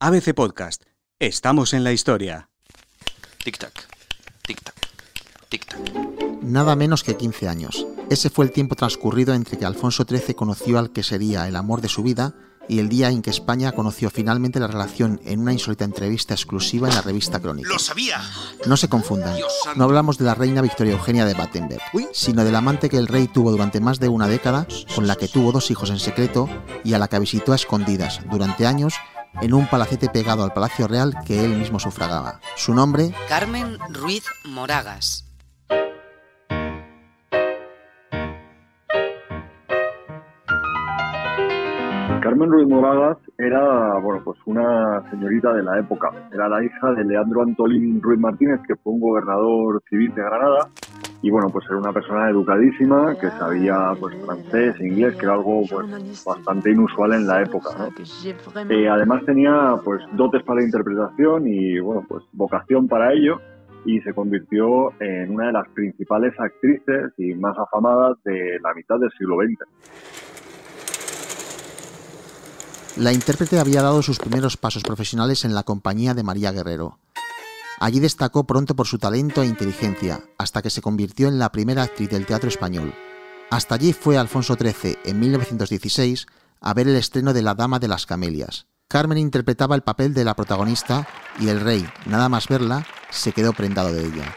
ABC Podcast. Estamos en la historia. Tic-tac, tic-tac, tic-tac. Nada menos que 15 años. Ese fue el tiempo transcurrido entre que Alfonso XIII conoció al que sería el amor de su vida y el día en que España conoció finalmente la relación en una insólita entrevista exclusiva en la revista Crónica. ¡Lo sabía! No se confundan, no hablamos de la reina Victoria Eugenia de Battenberg, sino del amante que el rey tuvo durante más de una década, con la que tuvo dos hijos en secreto y a la que visitó a escondidas durante años en un palacete pegado al Palacio Real que él mismo sufragaba. Su nombre, Carmen Ruiz Moragas. Carmen Ruiz Moragas era, bueno, pues una señorita de la época. Era la hija de Leandro Antolín Ruiz Martínez, que fue un gobernador civil de Granada. Y bueno, pues era una persona educadísima, que sabía pues francés, inglés, que era algo pues bastante inusual en la época, ¿no? Eh, además tenía pues dotes para la interpretación y bueno, pues vocación para ello y se convirtió en una de las principales actrices y más afamadas de la mitad del siglo XX. La intérprete había dado sus primeros pasos profesionales en la compañía de María Guerrero. Allí destacó pronto por su talento e inteligencia, hasta que se convirtió en la primera actriz del teatro español. Hasta allí fue Alfonso XIII, en 1916, a ver el estreno de La Dama de las Camelias. Carmen interpretaba el papel de la protagonista y el rey, nada más verla, se quedó prendado de ella.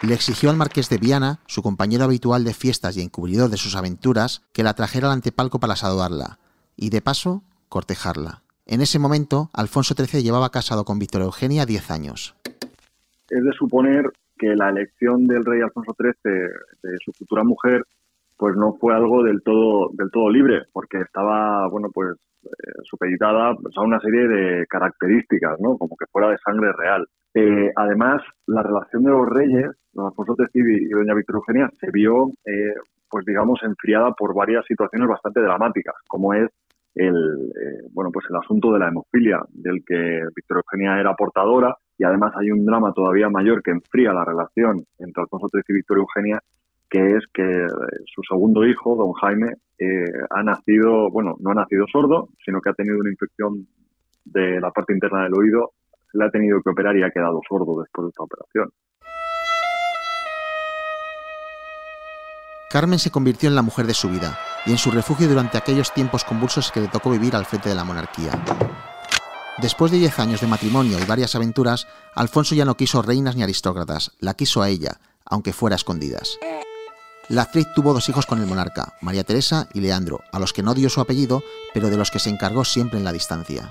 Le exigió al marqués de Viana, su compañero habitual de fiestas y encubridor de sus aventuras, que la trajera al antepalco para saludarla, y de paso cortejarla. En ese momento, Alfonso XIII llevaba casado con Victoria Eugenia 10 años. Es de suponer que la elección del rey Alfonso XIII de su futura mujer pues no fue algo del todo del todo libre porque estaba bueno pues eh, supeditada pues, a una serie de características no como que fuera de sangre real eh, además la relación de los reyes don Alfonso XIII y doña Victoria Eugenia se vio eh, pues digamos enfriada por varias situaciones bastante dramáticas como es el, eh, bueno, pues el asunto de la hemofilia, del que Victoria Eugenia era portadora, y además hay un drama todavía mayor que enfría la relación entre Alfonso XIII y Victoria Eugenia, que es que eh, su segundo hijo, don Jaime, eh, ha nacido, bueno, no ha nacido sordo, sino que ha tenido una infección de la parte interna del oído, le ha tenido que operar y ha quedado sordo después de esta operación. Carmen se convirtió en la mujer de su vida y en su refugio durante aquellos tiempos convulsos que le tocó vivir al frente de la monarquía. Después de 10 años de matrimonio y varias aventuras, Alfonso ya no quiso reinas ni aristócratas, la quiso a ella, aunque fuera a escondidas. La actriz tuvo dos hijos con el monarca, María Teresa y Leandro, a los que no dio su apellido, pero de los que se encargó siempre en la distancia.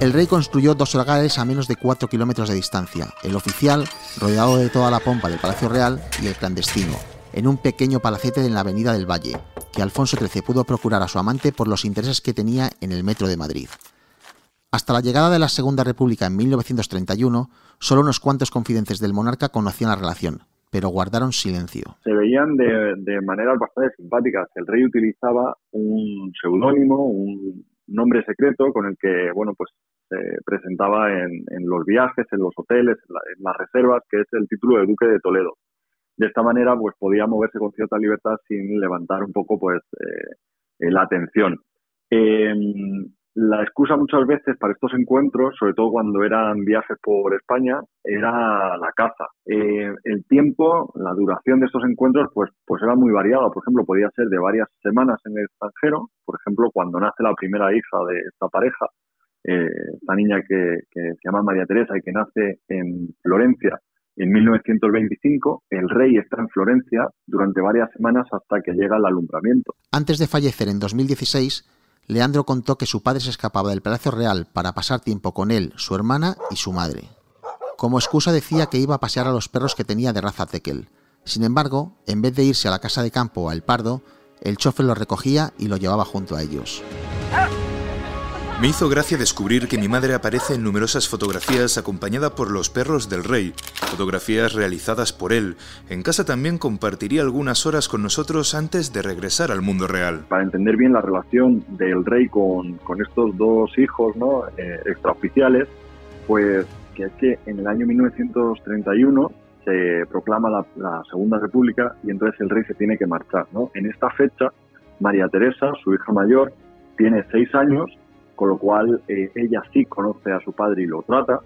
El rey construyó dos hogares a menos de 4 kilómetros de distancia, el oficial, rodeado de toda la pompa del Palacio Real, y el clandestino, en un pequeño palacete en la Avenida del Valle, que Alfonso XIII pudo procurar a su amante por los intereses que tenía en el metro de Madrid. Hasta la llegada de la Segunda República en 1931, solo unos cuantos confidentes del monarca conocían la relación, pero guardaron silencio. Se veían de, maneras bastante simpáticas. El rey utilizaba un seudónimo, un nombre secreto con el que, bueno, pues se presentaba en, los viajes, en los hoteles, en las reservas, que es el título de Duque de Toledo de esta manera pues podía moverse con cierta libertad sin levantar un poco pues eh, la atención. Em, la excusa muchas veces para estos encuentros, sobre todo cuando eran viajes por España, era la caza. Eh, el tiempo, la duración de estos encuentros, pues, pues era muy variada. Por ejemplo, podía ser de varias semanas en el extranjero. Por ejemplo, cuando nace la primera hija de esta pareja, eh, esta niña que se llama María Teresa y que nace en Florencia, en 1925, el rey está en Florencia durante varias semanas hasta que llega el alumbramiento. Antes de fallecer en 2016, Leandro contó que su padre se escapaba del Palacio Real para pasar tiempo con él, su hermana y su madre. Como excusa decía que iba a pasear a los perros que tenía de raza tekel. Sin embargo, en vez de irse a la casa de campo o al Pardo, el chofer lo recogía y lo llevaba junto a ellos. Me hizo gracia descubrir que mi madre aparece en numerosas fotografías acompañada por los perros del rey, fotografías realizadas por él. En casa también compartiría algunas horas con nosotros antes de regresar al mundo real. Para entender bien la relación del rey con, estos dos hijos ¿no? Eh, extraoficiales, pues que es que en el año 1931 se proclama la, la, Segunda República y entonces el rey se tiene que marchar. ¿no? En esta fecha, María Teresa, su hija mayor, tiene seis años con lo cual eh, ella sí conoce a su padre y lo trata,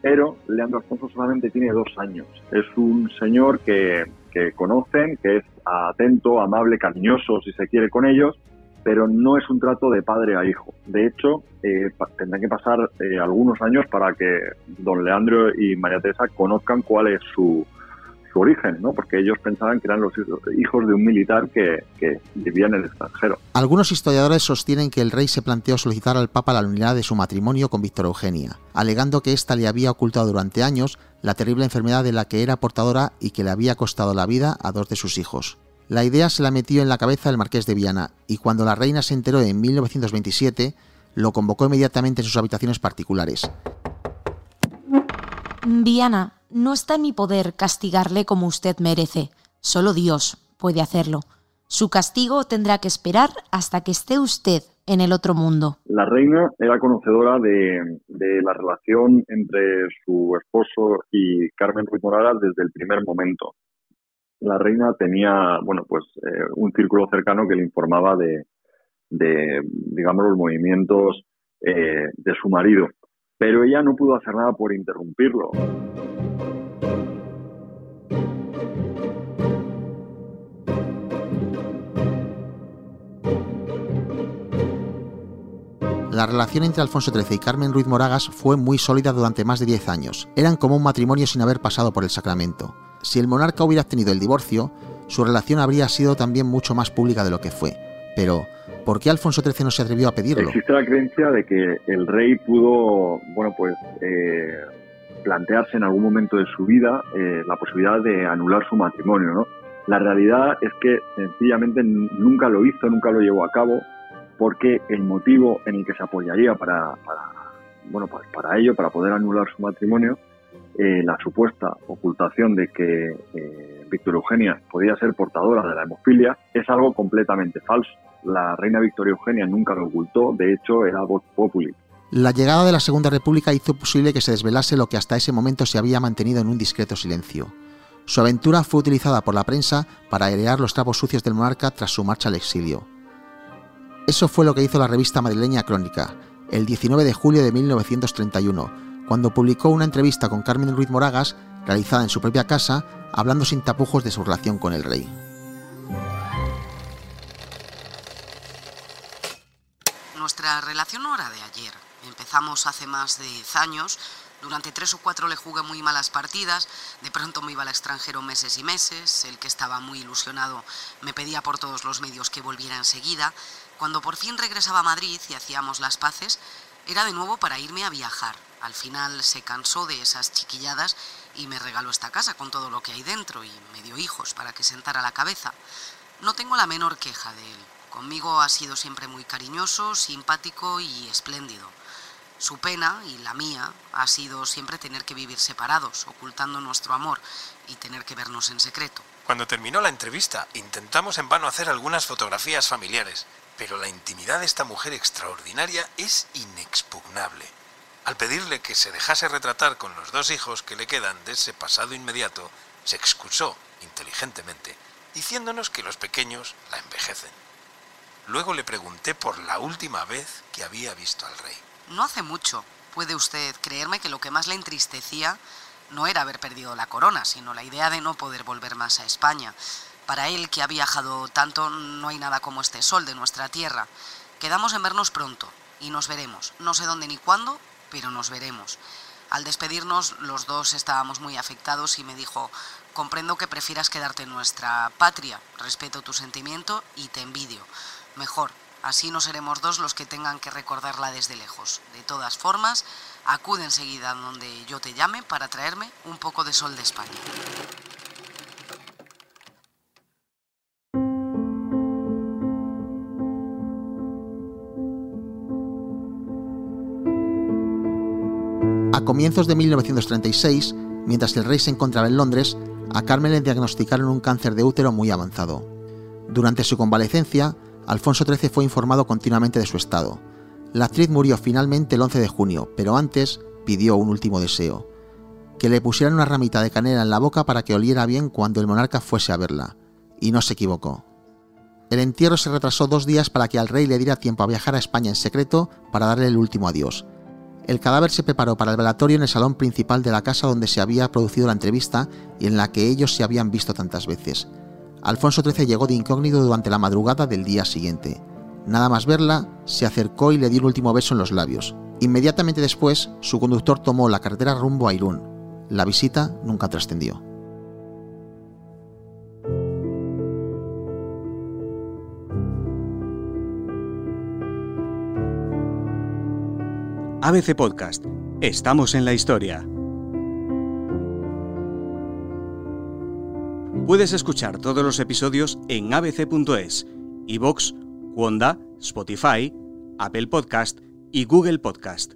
pero Leandro Alfonso solamente tiene dos años. Es un señor que, que conocen, que es atento, amable, cariñoso, si se quiere, con ellos, pero no es un trato de padre a hijo. De hecho, eh, tendrán que pasar eh, algunos años para que don Leandro y María Teresa conozcan cuál es su, su origen, ¿no? porque ellos pensaban que eran los hijos de un militar que, que, vivía en el extranjero. Algunos historiadores sostienen que el rey se planteó solicitar al Papa la nulidad de su matrimonio con Víctor Eugenia, alegando que ésta le había ocultado durante años la terrible enfermedad de la que era portadora y que le había costado la vida a dos de sus hijos. La idea se la metió en la cabeza el marqués de Viana, y cuando la reina se enteró en 1927, lo convocó inmediatamente en sus habitaciones particulares. Viana, no está en mi poder castigarle como usted merece. Solo Dios puede hacerlo. Su castigo tendrá que esperar hasta que esté usted en el otro mundo. La reina era conocedora de, la relación entre su esposo y Carmen Ruiz Moragas desde el primer momento la reina tenía, bueno, pues eh, un círculo cercano que le informaba de, los movimientos eh, de su marido. Pero ella no pudo hacer nada por interrumpirlo. La relación entre Alfonso XIII y Carmen Ruiz Moragas fue muy sólida durante más de 10 años. Eran como un matrimonio sin haber pasado por el sacramento. Si el monarca hubiera obtenido el divorcio, su relación habría sido también mucho más pública de lo que fue. Pero, ¿por qué Alfonso XIII no se atrevió a pedirlo? Existe la creencia de que el rey pudo, bueno, pues, eh, plantearse en algún momento de su vida eh, la posibilidad de anular su matrimonio, ¿no? La realidad es que sencillamente nunca lo hizo, nunca lo llevó a cabo, porque el motivo en el que se apoyaría para, bueno, pues para ello, para poder anular su matrimonio, eh, la supuesta ocultación de que eh, Victoria Eugenia podía ser portadora de la hemofilia es algo completamente falso. La reina Victoria Eugenia nunca lo ocultó, de hecho era voz populi. La llegada de la Segunda República hizo posible que se desvelase lo que hasta ese momento se había mantenido en un discreto silencio. Su aventura fue utilizada por la prensa para airear los trapos sucios del monarca tras su marcha al exilio. Eso fue lo que hizo la revista madrileña Crónica, el 19 de julio de 1931, cuando publicó una entrevista con Carmen Ruiz Moragas, realizada en su propia casa, hablando sin tapujos de su relación con el rey. Nuestra relación no era de ayer. Empezamos hace más de 10 años. Durante tres o cuatro le jugué muy malas partidas. De pronto me iba al extranjero meses y meses. El que estaba muy ilusionado me pedía por todos los medios que volviera enseguida. Cuando por fin regresaba a Madrid y hacíamos las paces, era de nuevo para irme a viajar. Al final se cansó de esas chiquilladas y me regaló esta casa con todo lo que hay dentro y me dio hijos para que sentara la cabeza. No tengo la menor queja de él. Conmigo ha sido siempre muy cariñoso, simpático y espléndido. Su pena, y la mía, ha sido siempre tener que vivir separados, ocultando nuestro amor y tener que vernos en secreto. Cuando terminó la entrevista, intentamos en vano hacer algunas fotografías familiares, pero la intimidad de esta mujer extraordinaria es inexpugnable. Al pedirle que se dejase retratar con los dos hijos que le quedan de ese pasado inmediato, se excusó inteligentemente, diciéndonos que los pequeños la envejecen. Luego le pregunté por la última vez que había visto al rey. No hace mucho. Puede usted creerme que lo que más le entristecía no era haber perdido la corona, sino la idea de no poder volver más a España. Para él, que ha viajado tanto, no hay nada como este sol de nuestra tierra. Quedamos en vernos pronto y nos veremos. No sé dónde ni cuándo, pero nos veremos. Al despedirnos, los dos estábamos muy afectados y me dijo, comprendo que prefieras quedarte en nuestra patria, respeto tu sentimiento y te envidio. Mejor, así no seremos dos los que tengan que recordarla desde lejos. De todas formas, acude enseguida donde yo te llame para traerme un poco de sol de España. A comienzos de 1936, mientras el rey se encontraba en Londres, a Carmen le diagnosticaron un cáncer de útero muy avanzado. Durante su convalecencia, Alfonso XIII fue informado continuamente de su estado. La actriz murió finalmente el 11 de junio, pero antes pidió un último deseo, que le pusieran una ramita de canela en la boca para que oliera bien cuando el monarca fuese a verla, y no se equivocó. El entierro se retrasó dos días para que al rey le diera tiempo a viajar a España en secreto para darle el último adiós. El cadáver se preparó para el velatorio en el salón principal de la casa donde se había producido la entrevista y en la que ellos se habían visto tantas veces. Alfonso XIII llegó de incógnito durante la madrugada del día siguiente. Nada más verla, se acercó y le dio un último beso en los labios. Inmediatamente después, su conductor tomó la carretera rumbo a Irún. La visita nunca trascendió. ABC Podcast. Estamos en la historia. Puedes escuchar todos los episodios en abc.es, iVoox, Wanda, Spotify, Apple Podcast y Google Podcast.